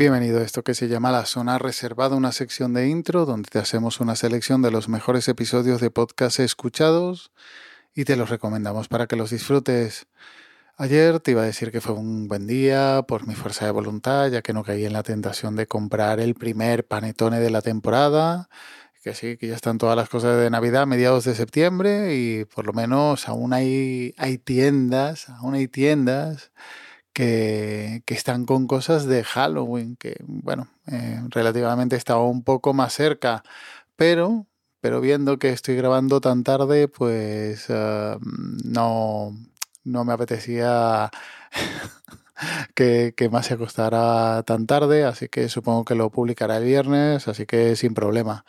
Bienvenido a esto que se llama La Zona Reservada, una sección de intro donde te hacemos una selección de los mejores episodios de podcast escuchados y te los recomendamos para que los disfrutes. Ayer te iba a decir que fue un buen día por mi fuerza de voluntad, ya que no caí en la tentación de comprar el primer panetone de la temporada, que sí, que ya están todas las cosas de Navidad mediados de septiembre y por lo menos aún hay, hay tiendas, aún hay tiendas que, están con cosas de Halloween, que bueno, eh, relativamente estaba un poco más cerca, pero, pero viendo que estoy grabando tan tarde, pues eh, no, no me apetecía que, que, más se acostara tan tarde, así que supongo que lo publicará el viernes, así que sin problema.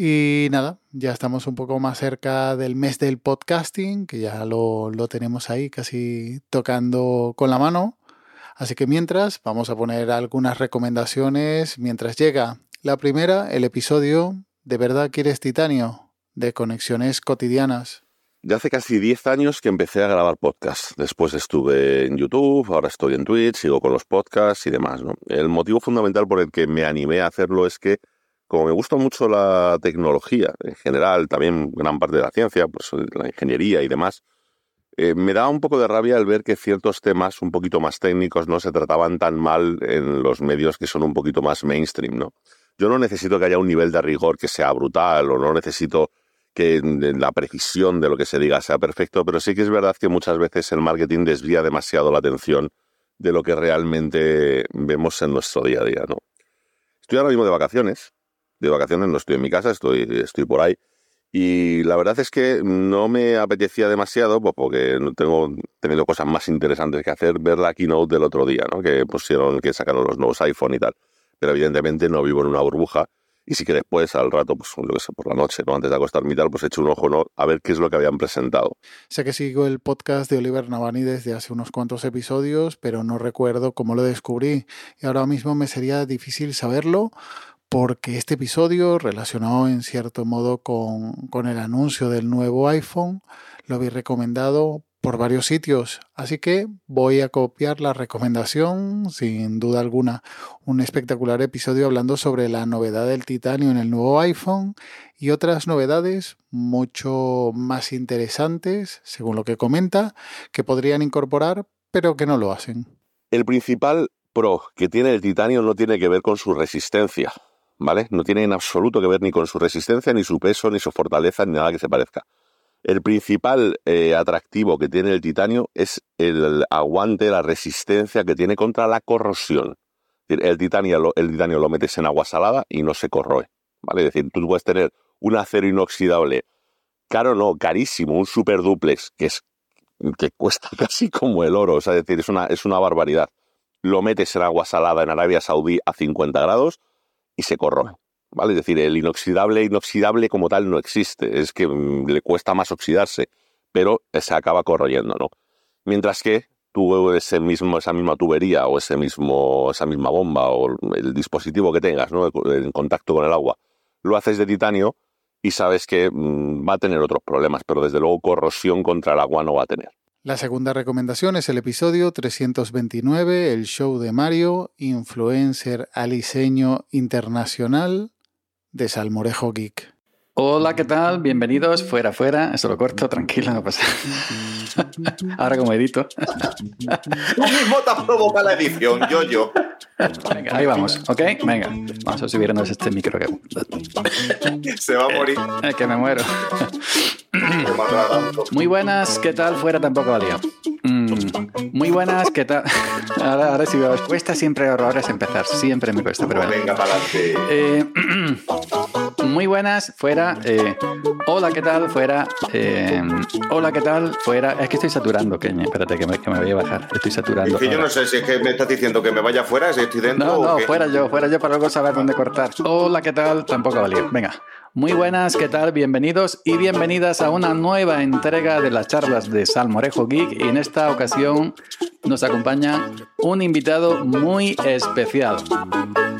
Y nada, ya estamos un poco más cerca del mes del podcasting, que ya lo, tenemos ahí casi tocando con la mano. Así que mientras, vamos a poner algunas recomendaciones mientras llega. La primera, el episodio ¿De verdad quieres titanio? de Conexiones Cotidianas. Ya hace casi 10 años que empecé a grabar podcast. Después estuve en YouTube, ahora estoy en Twitch, sigo con los podcasts y demás. El motivo fundamental por el que me animé a hacerlo es que como me gusta mucho la tecnología en general, también gran parte de la ciencia, pues la ingeniería y demás, eh, me da un poco de rabia el ver que ciertos temas un poquito más técnicos no se trataban tan mal en los medios que son un poquito más mainstream, ¿no? Yo no necesito que haya un nivel de rigor que sea brutal o no necesito que la precisión de lo que se diga sea perfecto, pero sí que es verdad que muchas veces el marketing desvía demasiado la atención de lo que realmente vemos en nuestro día a día, ¿no? Estoy ahora mismo de vacaciones, de vacaciones, no estoy en mi casa, estoy, estoy por ahí. Y la verdad es que no me apetecía demasiado, pues porque no tengo tenido cosas más interesantes que hacer, ver la keynote del otro día, ¿no? que pusieron, que sacaron los nuevos iPhone y tal. Pero evidentemente no vivo en una burbuja. Y sí que después, al rato, pues por la noche, ¿no? antes de acostarme y tal, pues he hecho un ojo a ver qué es lo que habían presentado. Sé que sigo el podcast de Oliver Navani desde hace unos cuantos episodios, pero no recuerdo cómo lo descubrí. Y ahora mismo me sería difícil saberlo porque este episodio, relacionado en cierto modo con, el anuncio del nuevo iPhone, lo habéis recomendado por varios sitios. Así que voy a copiar la recomendación, sin duda alguna. Un espectacular episodio hablando sobre la novedad del titanio en el nuevo iPhone y otras novedades mucho más interesantes, según lo que comenta, que podrían incorporar, pero que no lo hacen. El principal pro que tiene el titanio no tiene que ver con su resistencia. ¿Vale? No tiene en absoluto que ver ni con su resistencia, ni su peso, ni su fortaleza, ni nada que se parezca. El principal eh, atractivo que tiene el titanio es el aguante, la resistencia que tiene contra la corrosión. El titanio, lo, el titanio lo metes en agua salada y no se corroe. ¿vale? Decir, tú puedes tener un acero inoxidable, caro no, carísimo, un super duplex, que, es, que cuesta casi como el oro, es decir, es una, es una barbaridad. Lo metes en agua salada en Arabia Saudí a 50 grados y se corroe. ¿Vale? Es decir, el inoxidable, inoxidable como tal no existe, es que mm, le cuesta más oxidarse, pero se acaba corroyendo, ¿no? Mientras que tú ese mismo, esa misma tubería o ese mismo, esa misma bomba o el dispositivo que tengas ¿no? en contacto con el agua, lo haces de titanio y sabes que mm, va a tener otros problemas, pero desde luego corrosión contra el agua no va a tener. La segunda recomendación es el episodio 329, el show de Mario, influencer aliseño internacional de Salmorejo Geek. Hola, ¿qué tal? Bienvenidos fuera, fuera. Eso lo corto, tranquilo, no pasa. Ahora como edito. Tú mismo te has provocado la edición, yo, yo. Venga, ahí vamos, ¿ok? Venga, vamos a subirnos este micro que... Se va a morir. Es que me muero. Muy buenas, ¿qué tal? Fuera tampoco valía. Mm, muy buenas, ¿qué tal? Ahora, ahora sí, os cuesta siempre horrores empezar, siempre me cuesta, pero bueno. Venga, para adelante. Eh, muy buenas, fuera. Eh, hola, ¿qué tal? Fuera. Eh, hola, ¿qué tal? Fuera. Es que estoy saturando, Keña. Espérate, que me, que me, voy a bajar. Estoy saturando. Es que yo no sé si es que me estás diciendo que me vaya fuera, si estoy dentro. No, no, fuera yo, fuera yo para luego saber dónde cortar. Hola, ¿qué tal? Tampoco valía. Venga. Muy buenas, ¿qué tal? Bienvenidos y bienvenidas a una nueva entrega de las charlas de Salmorejo Geek. Y en esta ocasión nos acompaña un invitado muy especial.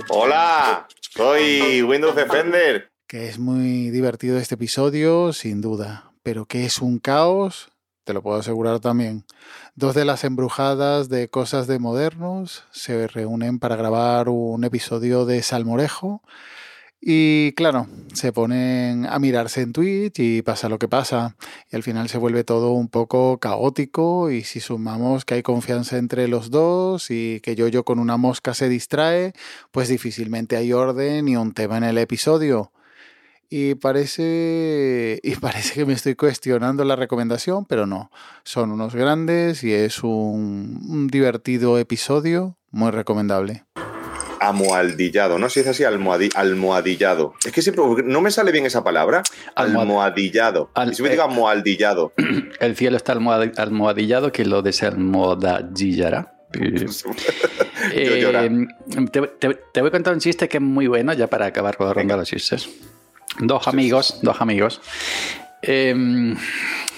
Hola, soy Windows Defender. Que es muy divertido este episodio, sin duda, pero que es un caos te lo puedo asegurar también. Dos de las embrujadas de Cosas de Modernos se reúnen para grabar un episodio de Salmorejo y claro, se ponen a mirarse en Twitch y pasa lo que pasa. Y al final se vuelve todo un poco caótico y si sumamos que hay confianza entre los dos y que yo yo con una mosca se distrae, pues difícilmente hay orden y un tema en el episodio. Y parece, y parece que me estoy cuestionando la recomendación, pero no. Son unos grandes y es un, un divertido episodio muy recomendable almohadillado, ¿no? Si es así, almohadillado. Es que siempre no me sale bien esa palabra. Almohadillado. Al, si me digo eh, almohadillado. El cielo está almohadillado, que lo desalmohadillará. eh, te, te, voy a contar un chiste que es muy bueno, ya para acabar con la ronda de los chistes. Dos amigos, dos amigos. Eh,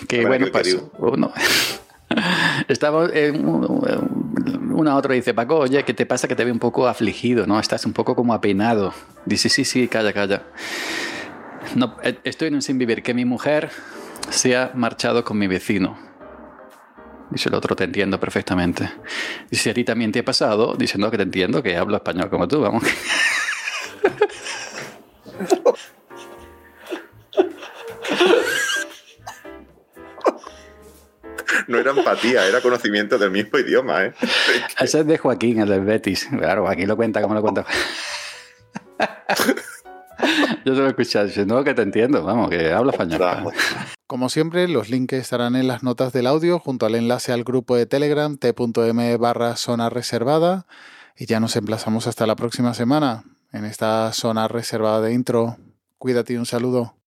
que bueno, pues uno. Estaba en una otra dice, Paco, oye, ¿qué te pasa que te ve un poco afligido, ¿no? Estás un poco como apeinado. Dice, sí, sí, calla, calla. No, eh, estoy en un sin vivir, que mi mujer se ha marchado con mi vecino. Dice el otro, te entiendo perfectamente. Dice, ¿a ti también te ha pasado? Dice, no, que te entiendo, que hablo español como tú, vamos. era empatía, era conocimiento del mismo idioma. ¿eh? Ese es de Joaquín, el del Betis. Claro, Joaquín lo cuenta como lo cuenta. Yo te lo he escuchado, no, que te entiendo, vamos, que habla español. Como siempre, los links estarán en las notas del audio junto al enlace al grupo de Telegram t.m barra zona reservada y ya nos emplazamos hasta la próxima semana en esta zona reservada de intro. Cuídate y un saludo.